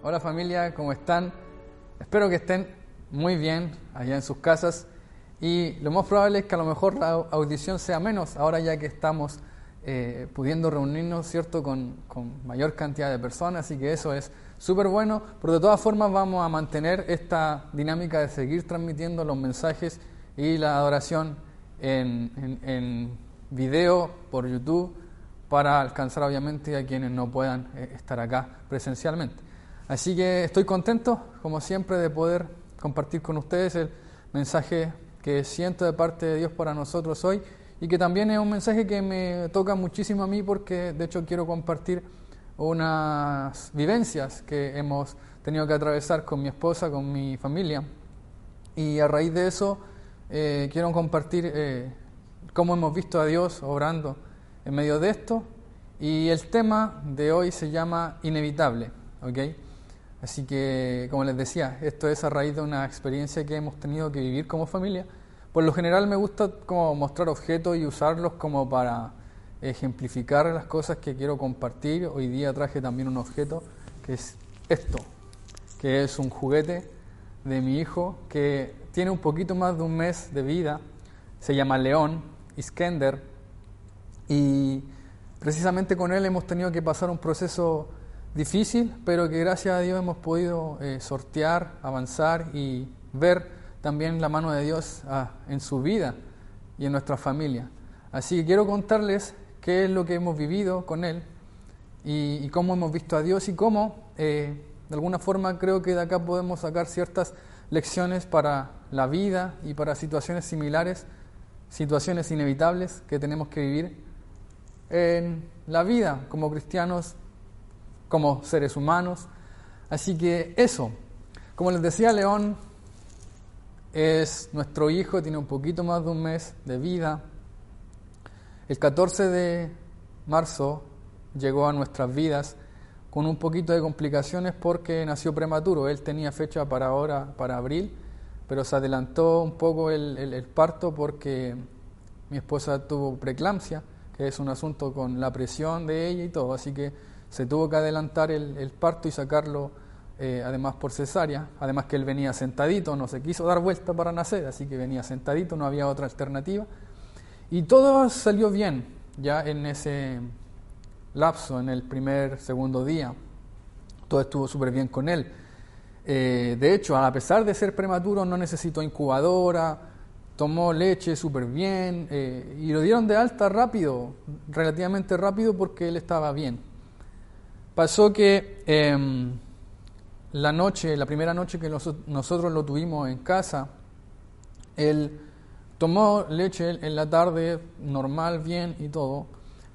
Hola familia, ¿cómo están? Espero que estén muy bien allá en sus casas y lo más probable es que a lo mejor la audición sea menos ahora ya que estamos eh, pudiendo reunirnos, ¿cierto?, con, con, mayor cantidad de personas, así que eso es súper bueno, pero de todas formas vamos a mantener esta dinámica de seguir transmitiendo los mensajes y la adoración en, en, video por YouTube para alcanzar obviamente a quienes no puedan eh, estar acá presencialmente. Así que estoy contento, como siempre, de poder compartir con ustedes el mensaje que siento de parte de Dios para nosotros hoy y que también es un mensaje que me toca muchísimo a mí porque de hecho quiero compartir unas vivencias que hemos tenido que atravesar con mi esposa, con mi familia y a raíz de eso eh, quiero compartir eh, cómo hemos visto a Dios obrando en medio de esto y el tema de hoy se llama inevitable, ¿ok? Así que, como les decía, esto es a raíz de una experiencia que hemos tenido que vivir como familia. Por lo general me gusta como mostrar objetos y usarlos como para ejemplificar las cosas que quiero compartir. Hoy día traje también un objeto que es esto, que es un juguete de mi hijo que tiene un poquito más de un mes de vida. Se llama León, Iskender, y precisamente con él hemos tenido que pasar un proceso difícil, pero que gracias a Dios hemos podido eh, sortear, avanzar y ver también la mano de Dios ah, en su vida y en nuestra familia. Así que quiero contarles qué es lo que hemos vivido con Él y, cómo hemos visto a Dios y cómo, eh, de alguna forma, creo que de acá podemos sacar ciertas lecciones para la vida y para situaciones similares, situaciones inevitables que tenemos que vivir en la vida como cristianos como seres humanos. Así que eso, como les decía, León es nuestro hijo, tiene un poquito más de un mes de vida. El 14 de marzo llegó a nuestras vidas con un poquito de complicaciones porque nació prematuro. Él tenía fecha para ahora, para abril, pero se adelantó un poco el, el parto porque mi esposa tuvo preeclampsia, que es un asunto con la presión de ella y todo. Así que se tuvo que adelantar el, parto y sacarlo eh, además por cesárea, además que él venía sentadito, no se quiso dar vuelta para nacer, así que venía sentadito, no había otra alternativa. Y todo salió bien ya en ese lapso, en el primer, segundo día. Todo estuvo súper bien con él. Eh, de hecho, a pesar de ser prematuro, no necesitó incubadora, tomó leche súper bien eh, y lo dieron de alta rápido, relativamente rápido porque él estaba bien. Pasó que em, la noche, la primera noche que nosotros lo tuvimos en casa, él tomó leche en la tarde, normal, bien y todo,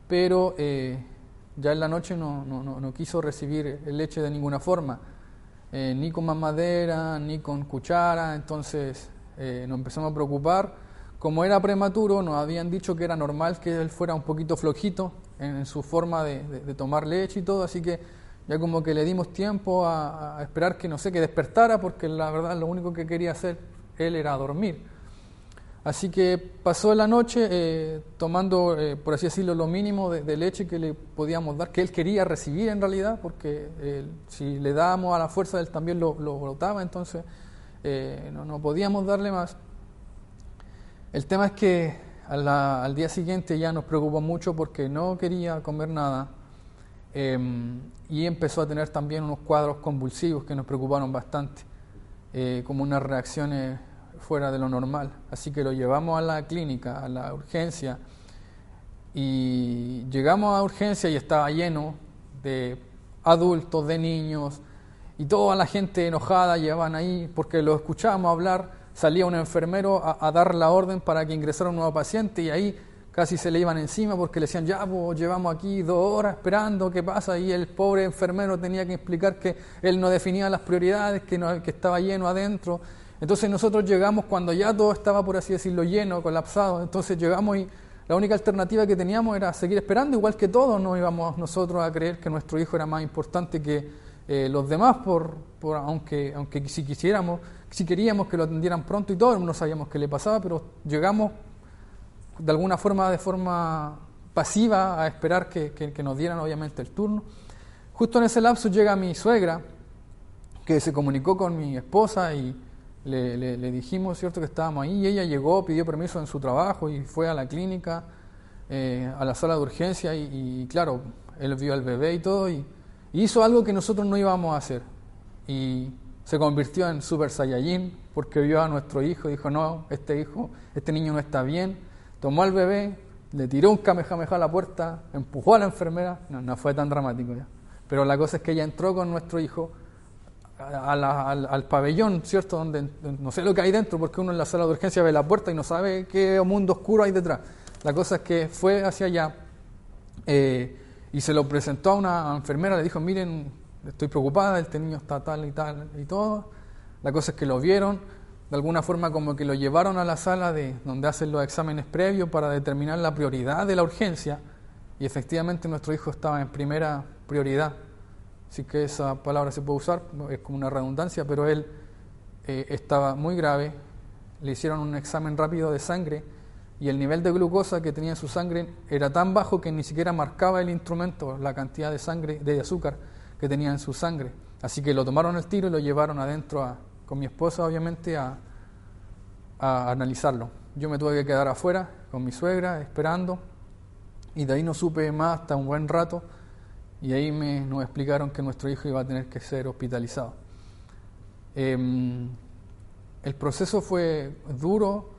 pero eh, ya en la noche no, quiso recibir leche de ninguna forma, eh, ni con mamadera, ni con cuchara, entonces eh, nos empezamos a preocupar. Como era prematuro, nos habían dicho que era normal que él fuera un poquito flojito, en su forma de, tomar leche y todo, así que ya como que le dimos tiempo a, esperar que no sé, que despertara, porque la verdad lo único que quería hacer él era dormir. Así que pasó la noche eh, tomando, eh, por así decirlo, lo mínimo de, leche que le podíamos dar, que él quería recibir en realidad, porque eh, si le dábamos a la fuerza, él también lo, lo brotaba, entonces no, no podíamos darle más. El tema es que al día siguiente ya nos preocupó mucho porque no quería comer nada em, y empezó a tener también unos cuadros convulsivos que nos preocuparon bastante, eh, como unas reacciones fuera de lo normal. Así que lo llevamos a la clínica, a la urgencia, y llegamos a urgencia y estaba lleno de adultos, de niños, y toda la gente enojada llevaban ahí porque lo escuchábamos hablar salía un enfermero a, dar la orden para que ingresara un nuevo paciente y ahí casi se le iban encima porque le decían, ya, pues, llevamos aquí dos horas esperando, ¿qué pasa? Y el pobre enfermero tenía que explicar que él no definía las prioridades, que, no, que estaba lleno adentro. Entonces nosotros llegamos cuando ya todo estaba, por así decirlo, lleno, colapsado. Entonces llegamos y la única alternativa que teníamos era seguir esperando, igual que todos, no íbamos nosotros a creer que nuestro hijo era más importante que eh, los demás, por, por, aunque, aunque si quisiéramos si queríamos que lo atendieran pronto y todo, no sabíamos qué le pasaba, pero llegamos de alguna forma, de forma pasiva, a esperar que, nos dieran obviamente el turno. Justo en ese lapso llega mi suegra que se comunicó con mi esposa y le, dijimos, ¿cierto?, que estábamos ahí y ella llegó, pidió permiso en su trabajo y fue a la clínica, eh, a la sala de urgencia y, claro, él vio al bebé y todo y, hizo algo que nosotros no íbamos a hacer. Y se convirtió en Super Saiyajin porque vio a nuestro hijo y dijo, no, este hijo, este niño no está bien. Tomó al bebé, le tiró un kamehameha a la puerta, empujó a la enfermera. No, no fue tan dramático ya. Pero la cosa es que ella entró con nuestro hijo al, pabellón, ¿cierto? Donde no sé lo que hay dentro, porque uno en la sala de urgencia ve la puerta y no sabe qué mundo oscuro hay detrás. La cosa es que fue hacia allá eh, y se lo presentó a una enfermera, le dijo, miren, estoy preocupada, este niño está tal y tal y todo. La cosa es que lo vieron, de alguna forma como que lo llevaron a la sala de donde hacen los exámenes previos para determinar la prioridad de la urgencia y efectivamente nuestro hijo estaba en primera prioridad. Así que esa palabra se puede usar, es como una redundancia, pero él eh, estaba muy grave, le hicieron un examen rápido de sangre y el nivel de glucosa que tenía en su sangre era tan bajo que ni siquiera marcaba el instrumento la cantidad de sangre, de azúcar que tenía en su sangre. Así que lo tomaron al tiro y lo llevaron adentro con mi esposa, obviamente, a, analizarlo. Yo me tuve que quedar afuera con mi suegra esperando y de ahí no supe más hasta un buen rato y ahí me, nos explicaron que nuestro hijo iba a tener que ser hospitalizado. Em, el proceso fue duro.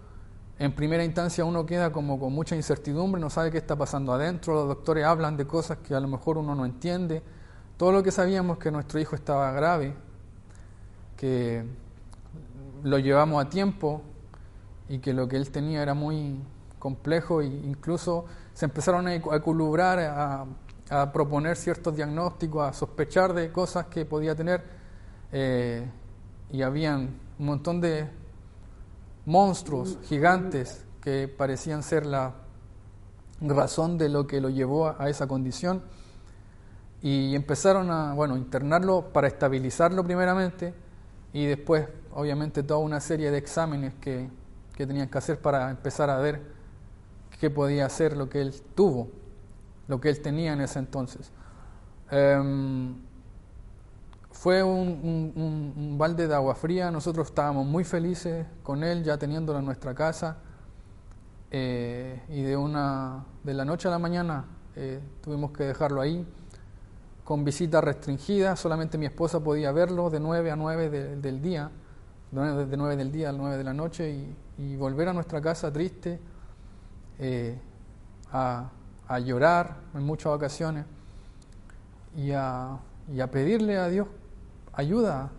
En primera instancia uno queda como con mucha incertidumbre, no sabe qué está pasando adentro, los doctores hablan de cosas que a lo mejor uno no entiende todo lo que sabíamos que nuestro hijo estaba grave, que lo llevamos a tiempo y que lo que él tenía era muy complejo e incluso se empezaron a eculubrar, a, proponer ciertos diagnósticos, a sospechar de cosas que podía tener eh, y habían un montón de monstruos gigantes que parecían ser la razón de lo que lo llevó a esa condición y empezaron a, bueno, internarlo para estabilizarlo primeramente y después, obviamente, toda una serie de exámenes que, que tenían que hacer para empezar a ver qué podía hacer lo que él tuvo, lo que él tenía en ese entonces. Em, fue un, balde de agua fría, nosotros estábamos muy felices con él, ya teniéndolo en nuestra casa, eh, y de, una, de la noche a la mañana eh, tuvimos que dejarlo ahí con visitas restringidas, solamente mi esposa podía verlo de 9 a 9 del día, de 9 del día a 9 de la noche y, volver a nuestra casa triste, eh, a, llorar en muchas ocasiones y a, pedirle a Dios ayuda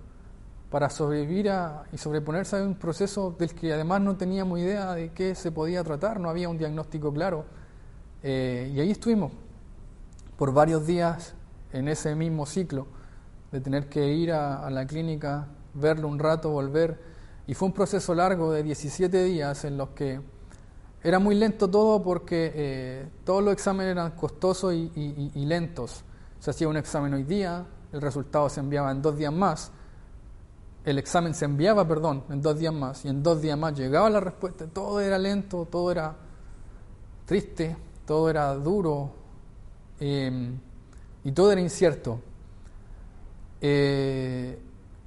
para sobrevivir y sobreponerse a un proceso del que además no teníamos idea de qué se podía tratar, no había un diagnóstico claro. Eh, y ahí estuvimos por varios días en ese mismo ciclo de tener que ir a, la clínica, verlo un rato, volver. Y fue un proceso largo de 17 días en los que era muy lento todo porque eh, todos los exámenes eran costosos y, lentos. Se hacía un examen hoy día, el resultado se enviaba en dos días más, el examen se enviaba, perdón, en dos días más, y en dos días más llegaba la respuesta. Todo era lento, todo era triste, todo era duro. Eh, y todo era incierto. Eh,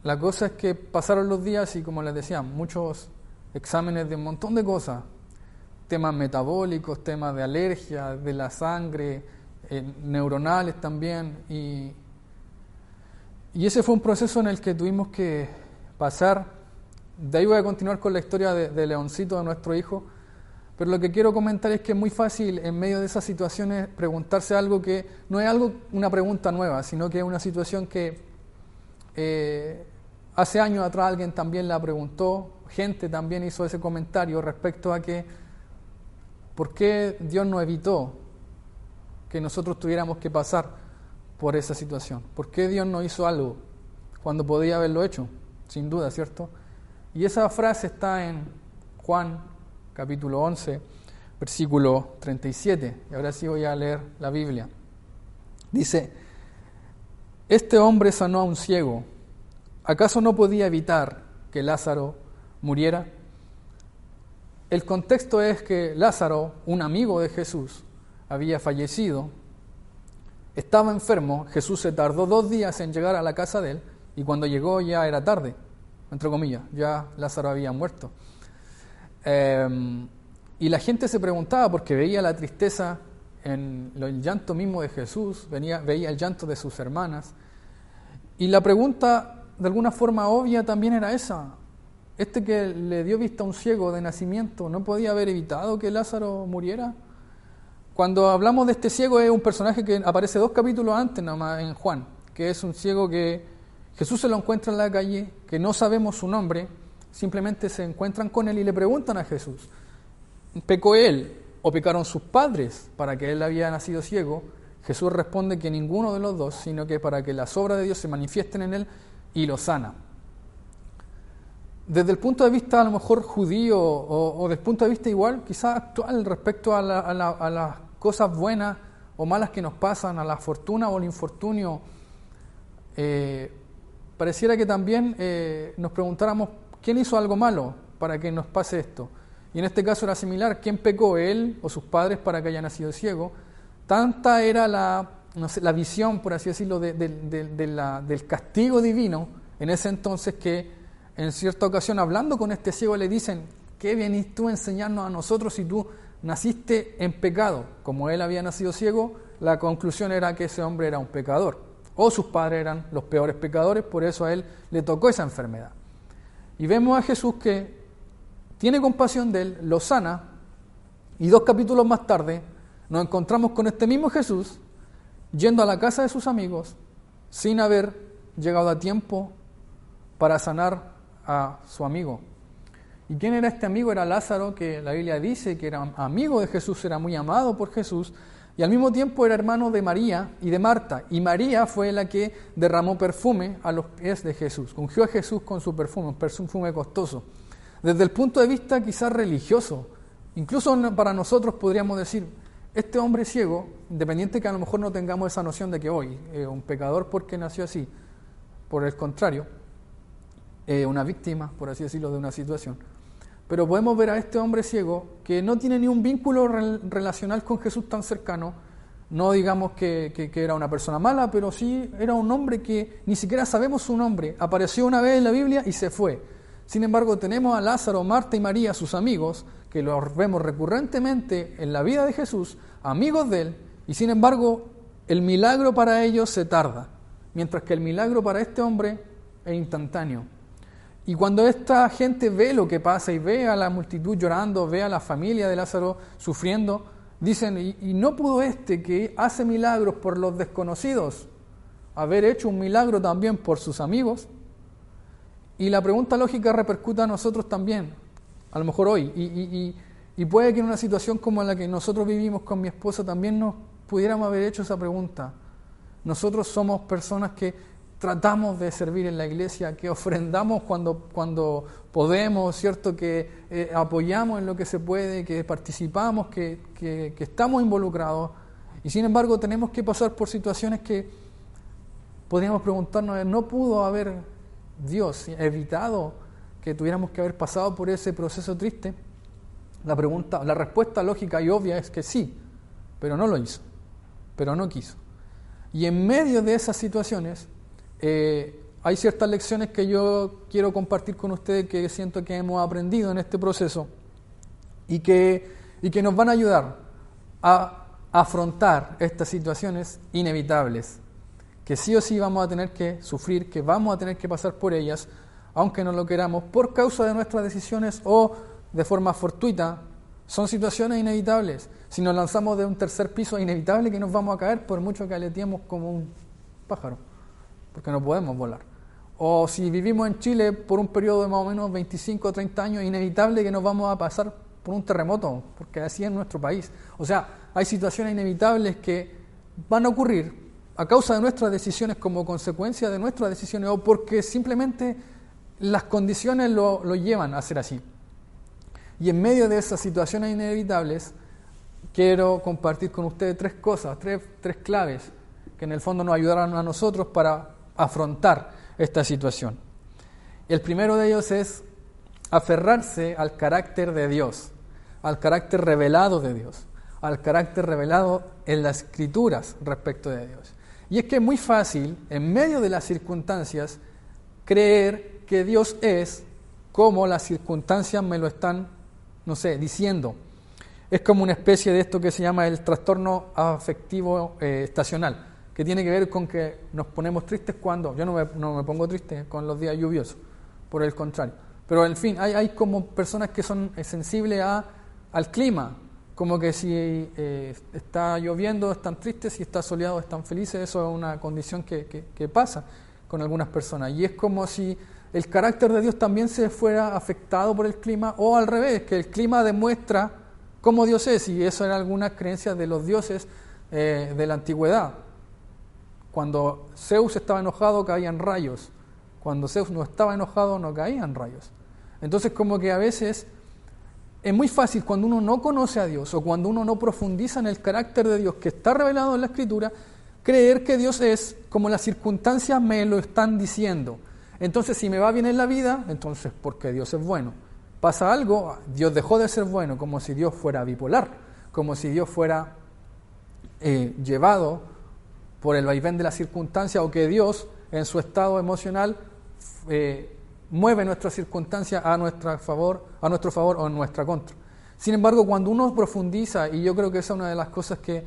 la cosa es que pasaron los días y, como les decía, muchos exámenes de un montón de cosas, temas metabólicos, temas de alergia, de la sangre, eh, neuronales también. Y, y ese fue un proceso en el que tuvimos que pasar. De ahí voy a continuar con la historia de, de Leoncito, de nuestro hijo pero lo que quiero comentar es que es muy fácil en medio de esas situaciones preguntarse algo que no es algo una pregunta nueva, sino que es una situación que eh, hace años atrás alguien también la preguntó, gente también hizo ese comentario respecto a que ¿por qué Dios no evitó que nosotros tuviéramos que pasar por esa situación? ¿Por qué Dios no hizo algo cuando podía haberlo hecho? Sin duda, ¿cierto? Y esa frase está en Juan capítulo 11, versículo 37. Y ahora sí voy a leer la Biblia. Dice, este hombre sanó a un ciego. ¿Acaso no podía evitar que Lázaro muriera? El contexto es que Lázaro, un amigo de Jesús, había fallecido, estaba enfermo, Jesús se tardó dos días en llegar a la casa de él Y cuando llegó ya era tarde, entre comillas, ya Lázaro había muerto. Em, y la gente se preguntaba porque veía la tristeza en el llanto mismo de Jesús, venía, veía el llanto de sus hermanas. Y la pregunta, de alguna forma obvia, también era esa. Este que le dio vista a un ciego de nacimiento, ¿no podía haber evitado que Lázaro muriera? Cuando hablamos de este ciego es un personaje que aparece dos capítulos antes nada más en Juan, que es un ciego que Jesús se lo encuentra en la calle, que no sabemos su nombre, simplemente se encuentran con él y le preguntan a Jesús, ¿pecó él o pecaron sus padres para que él había nacido ciego? Jesús responde que ninguno de los dos, sino que para que las obras de Dios se manifiesten en él y lo sana. Desde el punto de vista a lo mejor judío o, desde el punto de vista igual, quizás actual respecto a, las cosas buenas o malas que nos pasan, a la fortuna o el infortunio, eh, pareciera que también eh, nos preguntáramos ¿quién hizo algo malo para que nos pase esto? Y en este caso era similar, ¿quién pecó él o sus padres para que haya nacido ciego? Tanta era la, visión, por así decirlo, del castigo divino en ese entonces que en cierta ocasión hablando con este ciego le dicen, ¿qué vienes tú a enseñarnos a nosotros si tú naciste en pecado? Como él había nacido ciego, la conclusión era que ese hombre era un pecador, o sus padres eran los peores pecadores, por eso a él le tocó esa enfermedad. Y vemos a Jesús que tiene compasión de él, lo sana, y dos capítulos más tarde nos encontramos con este mismo Jesús yendo a la casa de sus amigos sin haber llegado a tiempo para sanar a su amigo. ¿Y quién era este amigo? Era Lázaro, que la Biblia dice que era amigo de Jesús, era muy amado por Jesús, y al mismo tiempo era hermano de María y de Marta. Y María fue la que derramó perfume a los pies de Jesús, ungió a Jesús con su perfume, un perfume costoso. Desde el punto de vista quizás religioso, incluso para nosotros podríamos decir, este hombre ciego, independiente que a lo mejor no tengamos esa noción de que hoy un pecador porque nació así, por el contrario, una víctima, por así decirlo, de una situación, pero podemos ver a este hombre ciego que no tiene ni un vínculo relacional con Jesús tan cercano. No digamos que, que, era una persona mala, pero sí era un hombre que ni siquiera sabemos su nombre. Apareció una vez en la Biblia y se fue. Sin embargo, tenemos a Lázaro, Marta y María, sus amigos, que los vemos recurrentemente en la vida de Jesús, amigos de él, y sin embargo, el milagro para ellos se tarda, mientras que el milagro para este hombre es instantáneo. Y cuando esta gente ve lo que pasa y ve a la multitud llorando, ve a la familia de Lázaro sufriendo, dicen, ¿y, no pudo este que hace milagros por los desconocidos haber hecho un milagro también por sus amigos? Y la pregunta lógica repercuta a nosotros también, a lo mejor hoy. Y, y, puede que en una situación como la que nosotros vivimos con mi esposa también nos pudiéramos haber hecho esa pregunta. Nosotros somos personas que tratamos de servir en la iglesia, que ofrendamos cuando, cuando podemos, ¿cierto? Que eh, apoyamos en lo que se puede, que participamos, que, que, estamos involucrados. Y sin embargo tenemos que pasar por situaciones que podríamos preguntarnos, ¿no pudo haber Dios evitado que tuviéramos que haber pasado por ese proceso triste? La, pregunta, la respuesta lógica y obvia es que sí, pero no lo hizo, pero no quiso. Y en medio de esas situaciones, eh, hay ciertas lecciones que yo quiero compartir con ustedes que siento que hemos aprendido en este proceso y que, y que nos van a ayudar a afrontar estas situaciones inevitables, que sí o sí vamos a tener que sufrir, que vamos a tener que pasar por ellas, aunque no lo queramos, por causa de nuestras decisiones o de forma fortuita. Son situaciones inevitables. Si nos lanzamos de un tercer piso, es inevitable que nos vamos a caer por mucho que aleteemos como un pájaro porque no podemos volar. O si vivimos en Chile por un periodo de más o menos 25 o 30 años, es inevitable que nos vamos a pasar por un terremoto, porque así es nuestro país. O sea, hay situaciones inevitables que van a ocurrir a causa de nuestras decisiones, como consecuencia de nuestras decisiones, o porque simplemente las condiciones lo, lo llevan a ser así. Y en medio de esas situaciones inevitables, quiero compartir con ustedes tres cosas, tres, tres claves que en el fondo nos ayudarán a nosotros para afrontar esta situación. El primero de ellos es aferrarse al carácter de Dios, al carácter revelado de Dios, al carácter revelado en las escrituras respecto de Dios. Y es que es muy fácil, en medio de las circunstancias, creer que Dios es como las circunstancias me lo están, no sé, diciendo. Es como una especie de esto que se llama el trastorno afectivo eh, estacional, que tiene que ver con que nos ponemos tristes cuando, yo no me, no me pongo triste con los días lluviosos, por el contrario. Pero en fin, hay, hay como personas que son sensibles a, al clima, como que si eh, está lloviendo están tristes, si está soleado están felices, eso es una condición que, que, pasa con algunas personas. Y es como si el carácter de Dios también se fuera afectado por el clima, o al revés, que el clima demuestra cómo Dios es, y eso era algunas creencias de los dioses eh, de la antigüedad. Cuando Zeus estaba enojado caían rayos, cuando Zeus no estaba enojado no caían rayos. Entonces como que a veces es muy fácil cuando uno no conoce a Dios o cuando uno no profundiza en el carácter de Dios que está revelado en la Escritura, creer que Dios es como las circunstancias me lo están diciendo. Entonces si me va bien en la vida, entonces porque Dios es bueno. Pasa algo, Dios dejó de ser bueno, como si Dios fuera bipolar, como si Dios fuera eh, llevado por el vaivén de la circunstancia o que Dios en su estado emocional eh, mueve nuestras circunstancias a, nuestra favor, a nuestro favor o en nuestra contra. Sin embargo, cuando uno profundiza, y yo creo que esa es una de las cosas que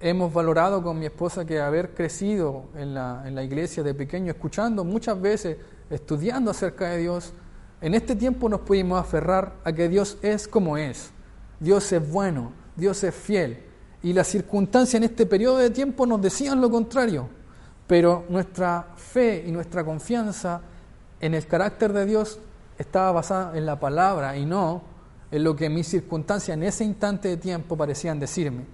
hemos valorado con mi esposa, que haber crecido en la, en la iglesia de pequeño, escuchando muchas veces, estudiando acerca de Dios, en este tiempo nos pudimos aferrar a que Dios es como es. Dios es bueno, Dios es fiel. Y las circunstancias en este periodo de tiempo nos decían lo contrario. Pero nuestra fe y nuestra confianza en el carácter de Dios estaba basada en la palabra y no en lo que mis circunstancias en ese instante de tiempo parecían decirme.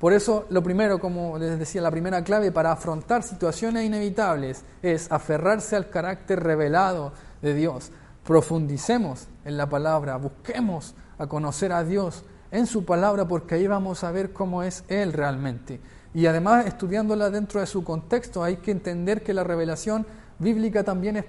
Por eso, lo primero, como les decía, la primera clave para afrontar situaciones inevitables es aferrarse al carácter revelado de Dios. Profundicemos en la palabra, busquemos a conocer a Dios en su palabra porque ahí vamos a ver cómo es Él realmente. Y además, estudiándola dentro de su contexto, hay que entender que la revelación bíblica también es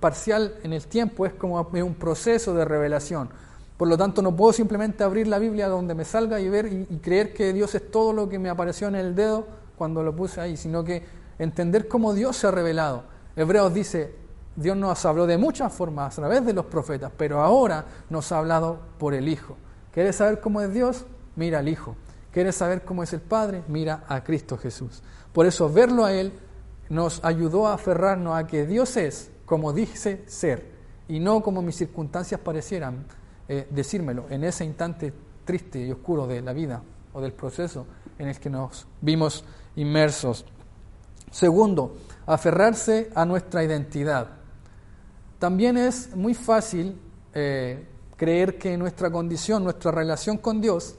parcial en el tiempo, es como un proceso de revelación. Por lo tanto, no puedo simplemente abrir la Biblia donde me salga y ver y, creer que Dios es todo lo que me apareció en el dedo cuando lo puse ahí, sino que entender cómo Dios se ha revelado. Hebreos dice, Dios nos habló de muchas formas a través de los profetas, pero ahora nos ha hablado por el Hijo. ¿Quieres saber cómo es Dios? Mira al Hijo. ¿Quieres saber cómo es el Padre? Mira a Cristo Jesús. Por eso verlo a Él nos ayudó a aferrarnos a que Dios es como dice ser y no como mis circunstancias parecieran eh, decírmelo en ese instante triste y oscuro de la vida o del proceso en el que nos vimos inmersos. Segundo, aferrarse a nuestra identidad. También es muy fácil eh, creer que nuestra condición, nuestra relación con Dios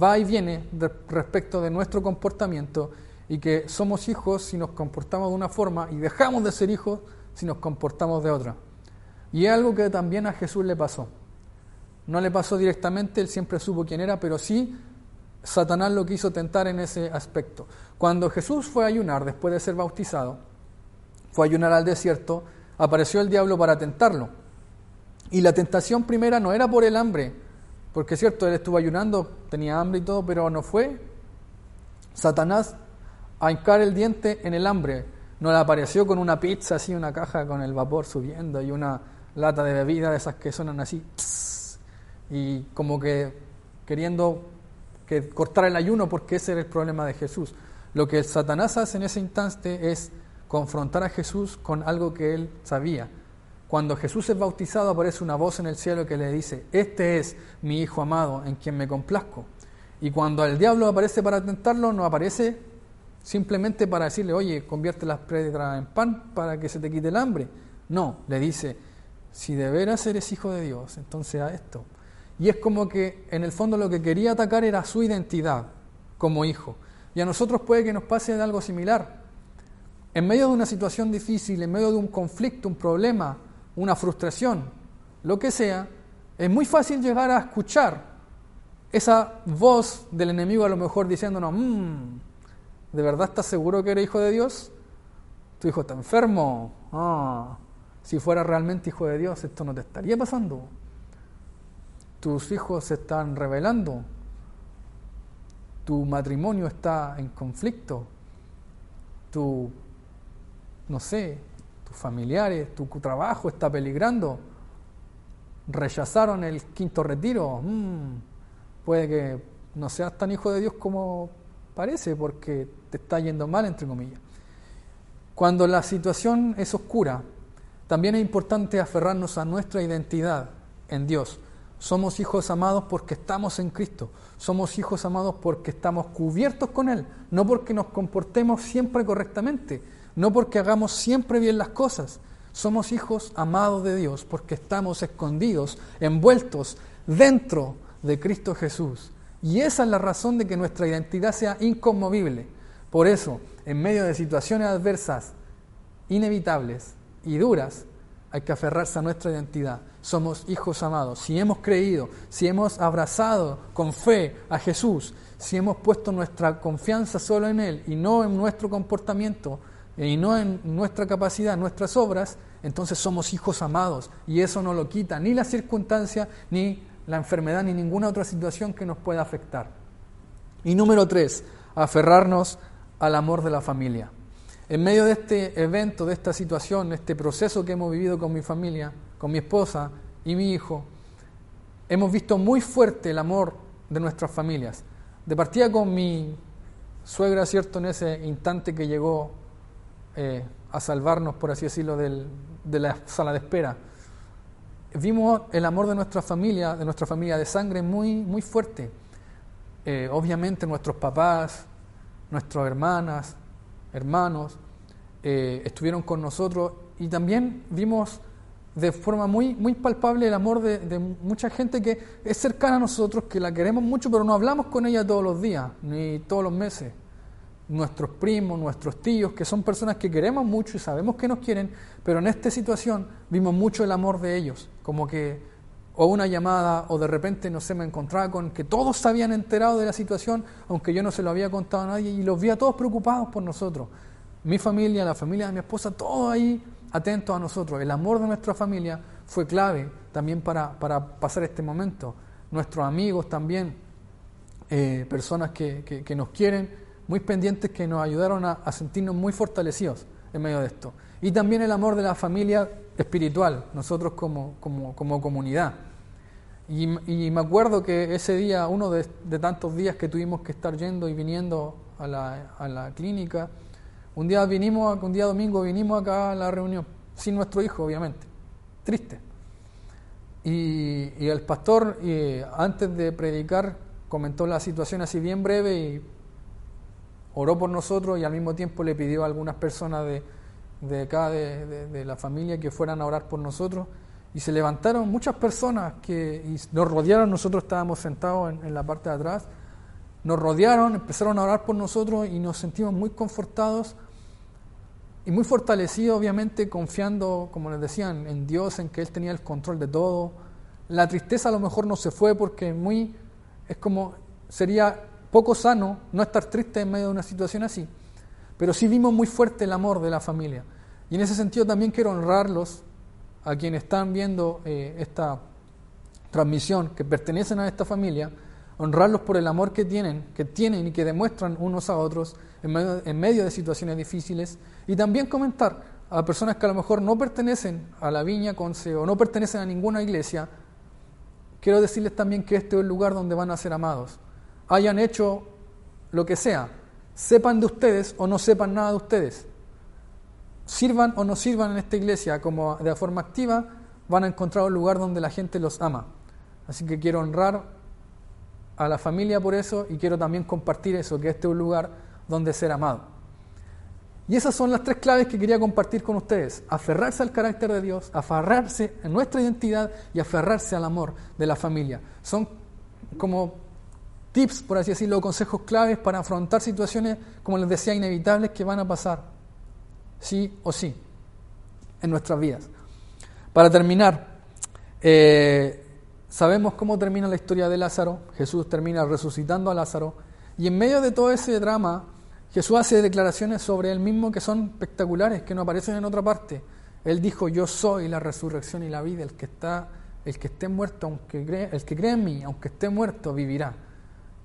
va y viene respecto de nuestro comportamiento y que somos hijos si nos comportamos de una forma y dejamos de ser hijos si nos comportamos de otra. Y es algo que también a Jesús le pasó. No le pasó directamente, él siempre supo quién era, pero sí Satanás lo quiso tentar en ese aspecto. Cuando Jesús fue a ayunar después de ser bautizado, fue a ayunar al desierto, apareció el diablo para tentarlo. Y la tentación primera no era por el hambre, porque es cierto, él estuvo ayunando, tenía hambre y todo, pero no fue Satanás a hincar el diente en el hambre, no le apareció con una pizza así, una caja con el vapor subiendo y una lata de bebida de esas que suenan así, y como que queriendo que cortar el ayuno porque ese era el problema de Jesús. Lo que Satanás hace en ese instante es confrontar a Jesús con algo que él sabía. Cuando Jesús es bautizado aparece una voz en el cielo que le dice, este es mi Hijo amado en quien me complazco. Y cuando el diablo aparece para tentarlo, no aparece simplemente para decirle, oye, convierte las piedras en pan para que se te quite el hambre. No, le dice, si de veras eres hijo de Dios, entonces a esto. Y es como que en el fondo lo que quería atacar era su identidad como hijo. Y a nosotros puede que nos pase algo similar. En medio de una situación difícil, en medio de un conflicto, un problema, una frustración, lo que sea, es muy fácil llegar a escuchar esa voz del enemigo a lo mejor diciéndonos, mmm, ¿De verdad estás seguro que eres hijo de Dios? Tu hijo está enfermo. Ah, si fuera realmente hijo de Dios, esto no te estaría pasando. Tus hijos se están revelando. Tu matrimonio está en conflicto. Tu, no sé, familiares, tu trabajo está peligrando, rechazaron el quinto retiro, mm, puede que no seas tan hijo de Dios como parece, porque te está yendo mal, entre comillas. Cuando la situación es oscura, también es importante aferrarnos a nuestra identidad en Dios. Somos hijos amados porque estamos en Cristo. Somos hijos amados porque estamos cubiertos con Él, no porque nos comportemos siempre correctamente, no porque hagamos siempre bien las cosas. Somos hijos amados de Dios porque estamos escondidos, envueltos dentro de Cristo Jesús. Y esa es la razón de que nuestra identidad sea inconmovible. Por eso, en medio de situaciones adversas, inevitables y duras, hay que aferrarse a nuestra identidad. Somos hijos amados. Si hemos creído, si hemos abrazado con fe a Jesús, si hemos puesto nuestra confianza solo en Él y no en nuestro comportamiento y no en nuestra capacidad, nuestras obras, entonces somos hijos amados. Y eso no lo quita ni la circunstancia, ni la enfermedad, ni ninguna otra situación que nos pueda afectar. Y número tres, aferrarnos al amor de la familia. En medio de este evento, de esta situación, este proceso que hemos vivido con mi familia, con mi esposa y mi hijo, hemos visto muy fuerte el amor de nuestras familias. De partida con mi suegra, ¿cierto? En ese instante que llegó eh, a salvarnos, por así decirlo, de la sala de espera. Vimos el amor de nuestra familia, de nuestra familia de sangre, muy, muy fuerte. Eh, obviamente nuestros papás, nuestras hermanas, hermanos, eh, estuvieron con nosotros y también vimos de forma muy, muy palpable el amor de, mucha gente que es cercana a nosotros, que la queremos mucho, pero no hablamos con ella todos los días, ni todos los meses. Nuestros primos, nuestros tíos, que son personas que queremos mucho y sabemos que nos quieren, pero en esta situación vimos mucho el amor de ellos, como que o una llamada, o de repente no sé, me encontraba con que todos se habían enterado de la situación, aunque yo no se lo había contado a nadie, y los vi a todos preocupados por nosotros. Mi familia, la familia de mi esposa, todos ahí atentos a nosotros. El amor de nuestra familia fue clave también para, para pasar este momento. Nuestros amigos también, eh, personas que, que, nos quieren, muy pendientes que nos ayudaron a, a sentirnos muy fortalecidos en medio de esto. Y también el amor de la familia espiritual, nosotros como, como, como comunidad. Y, y, me acuerdo que ese día, uno de, de, tantos días que tuvimos que estar yendo y viniendo a la, a la clínica, un día vinimos, un día domingo vinimos acá a la reunión, sin nuestro hijo, obviamente, triste. Y, y el pastor, antes de predicar, comentó la situación así bien breve y oró por nosotros y al mismo tiempo le pidió a algunas personas de, de acá, de, la familia, que fueran a orar por nosotros. Y se levantaron muchas personas que nos rodearon, nosotros estábamos sentados en, la parte de atrás, nos rodearon, empezaron a orar por nosotros y nos sentimos muy confortados y muy fortalecidos, obviamente, confiando, como les decían, en Dios, en que Él tenía el control de todo. La tristeza a lo mejor no se fue porque muy, es como, sería poco sano no estar triste en medio de una situación así. Pero sí vimos muy fuerte el amor de la familia. Y en ese sentido también quiero honrarlos a quienes están viendo eh, esta transmisión, que pertenecen a esta familia, honrarlos por el amor que tienen, que tienen y que demuestran unos a otros en medio, de situaciones difíciles. Y también comentar a personas que a lo mejor no pertenecen a la Viña Conce o no pertenecen a ninguna iglesia, quiero decirles también que este es el lugar donde van a ser amados. Hayan hecho lo que sea, sepan de ustedes o no sepan nada de ustedes, sirvan o no sirvan en esta iglesia como de forma activa, van a encontrar un lugar donde la gente los ama. Así que quiero honrar a la familia por eso y quiero también compartir eso, que este es un lugar donde ser amado. Y esas son las tres claves que quería compartir con ustedes. Aferrarse al carácter de Dios, aferrarse a nuestra identidad y aferrarse al amor de la familia. Son como tips, por así decirlo, consejos claves para afrontar situaciones, como les decía, inevitables que van a pasar, sí o sí, en nuestras vidas. Para terminar, eh, sabemos cómo termina la historia de Lázaro. Jesús termina resucitando a Lázaro. Y en medio de todo ese drama, Jesús hace declaraciones sobre él mismo que son espectaculares, que no aparecen en otra parte. Él dijo, yo soy la resurrección y la vida, el que está, el que esté muerto, aunque cree, el que cree en mí, aunque esté muerto, vivirá.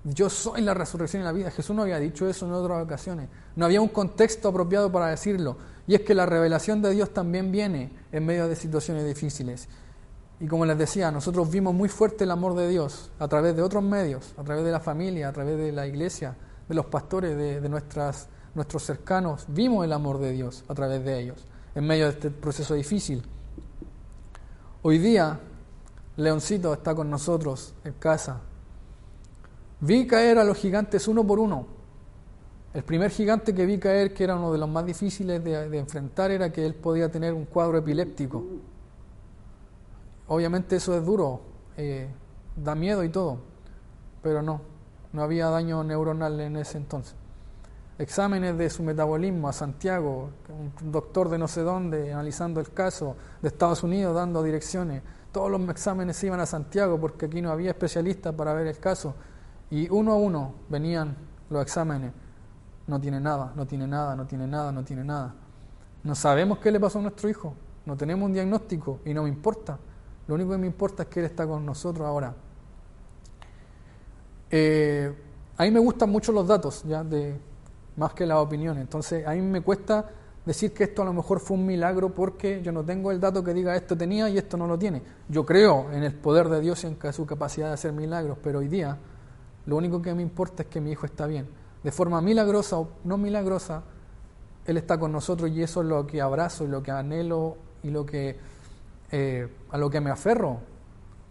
Yo soy la resurrección y la vida. Jesús no había dicho eso en otras ocasiones. No había un contexto apropiado para decirlo. Y es que la revelación de Dios también viene en medio de situaciones difíciles. Y como les decía, nosotros vimos muy fuerte el amor de Dios a través de otros medios, a través de la familia, a través de la iglesia, de los pastores, de, nuestros cercanos. Vimos el amor de Dios a través de ellos, en medio de este proceso difícil. Hoy día, Leoncito está con nosotros en casa. Vi caer a los gigantes uno por uno. El primer gigante que vi caer, que era uno de los más difíciles de, enfrentar, era que él podía tener un cuadro epiléptico. Obviamente eso es duro, eh, da miedo y todo, pero no, no había daño neuronal en ese entonces. Exámenes de su metabolismo a Santiago, un doctor de no sé dónde analizando el caso, de Estados Unidos dando direcciones. Todos los exámenes iban a Santiago porque aquí no había especialistas para ver el caso. Y uno a uno venían los exámenes. No tiene nada, no tiene nada, no tiene nada, no tiene nada. No sabemos qué le pasó a nuestro hijo. No tenemos un diagnóstico y no me importa. Lo único que me importa es que Él está con nosotros ahora. Eh, a mí me gustan mucho los datos, ya de más que las opiniones. Entonces, a mí me cuesta decir que esto a lo mejor fue un milagro porque yo no tengo el dato que diga esto tenía y esto no lo tiene. Yo creo en el poder de Dios y en su capacidad de hacer milagros, pero hoy día lo único que me importa es que mi hijo está bien. De forma milagrosa o no milagrosa, Él está con nosotros y eso es lo que abrazo y lo que anhelo y lo que eh, a lo que me aferro,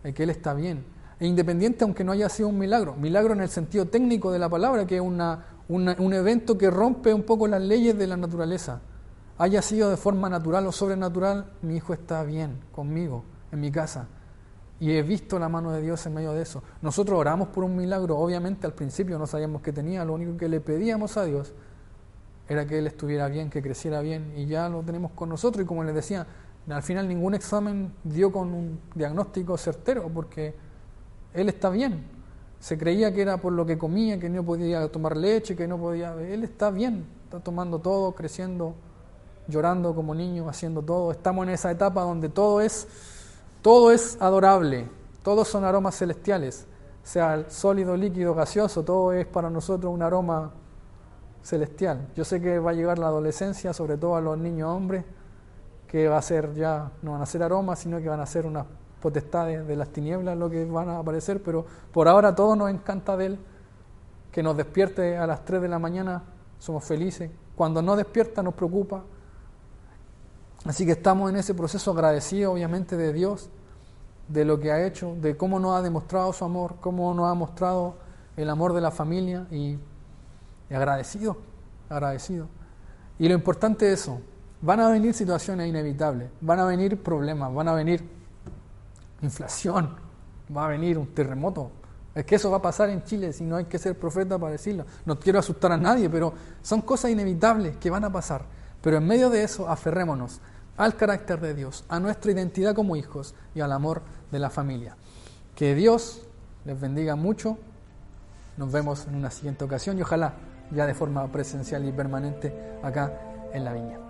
es que Él está bien. E independiente aunque no haya sido un milagro, milagro en el sentido técnico de la palabra, que es una, un evento que rompe un poco las leyes de la naturaleza, haya sido de forma natural o sobrenatural, mi hijo está bien conmigo, en mi casa. Y he visto la mano de Dios en medio de eso. Nosotros oramos por un milagro, obviamente al principio no sabíamos que tenía, lo único que le pedíamos a Dios era que Él estuviera bien, que creciera bien, y ya lo tenemos con nosotros. Y como les decía, al final ningún examen dio con un diagnóstico certero porque él está bien. Se creía que era por lo que comía, que no podía tomar leche, que no podía... Él está bien, está tomando todo, creciendo, llorando como niño, haciendo todo. Estamos en esa etapa donde todo es, todo es adorable, todos son aromas celestiales, sea sólido, líquido, gaseoso, todo es para nosotros un aroma celestial. Yo sé que va a llegar la adolescencia, sobre todo a los niños hombres, que va a ser ya, no van a ser aromas, sino que van a ser unas potestades de las tinieblas lo que van a aparecer, pero por ahora todo nos encanta de Él, que nos despierte a las 3 de la mañana, somos felices, cuando no despierta nos preocupa, así que estamos en ese proceso agradecido obviamente de Dios, de lo que ha hecho, de cómo nos ha demostrado su amor, cómo nos ha mostrado el amor de la familia y, y agradecido, agradecido. Y lo importante es eso, Van a venir situaciones inevitables, van a venir problemas, van a venir inflación, va a venir un terremoto. Es que eso va a pasar en Chile, si no hay que ser profeta para decirlo. No quiero asustar a nadie, pero son cosas inevitables que van a pasar. Pero en medio de eso, aferrémonos al carácter de Dios, a nuestra identidad como hijos y al amor de la familia. Que Dios les bendiga mucho. Nos vemos en una siguiente ocasión y ojalá ya de forma presencial y permanente acá en la viña.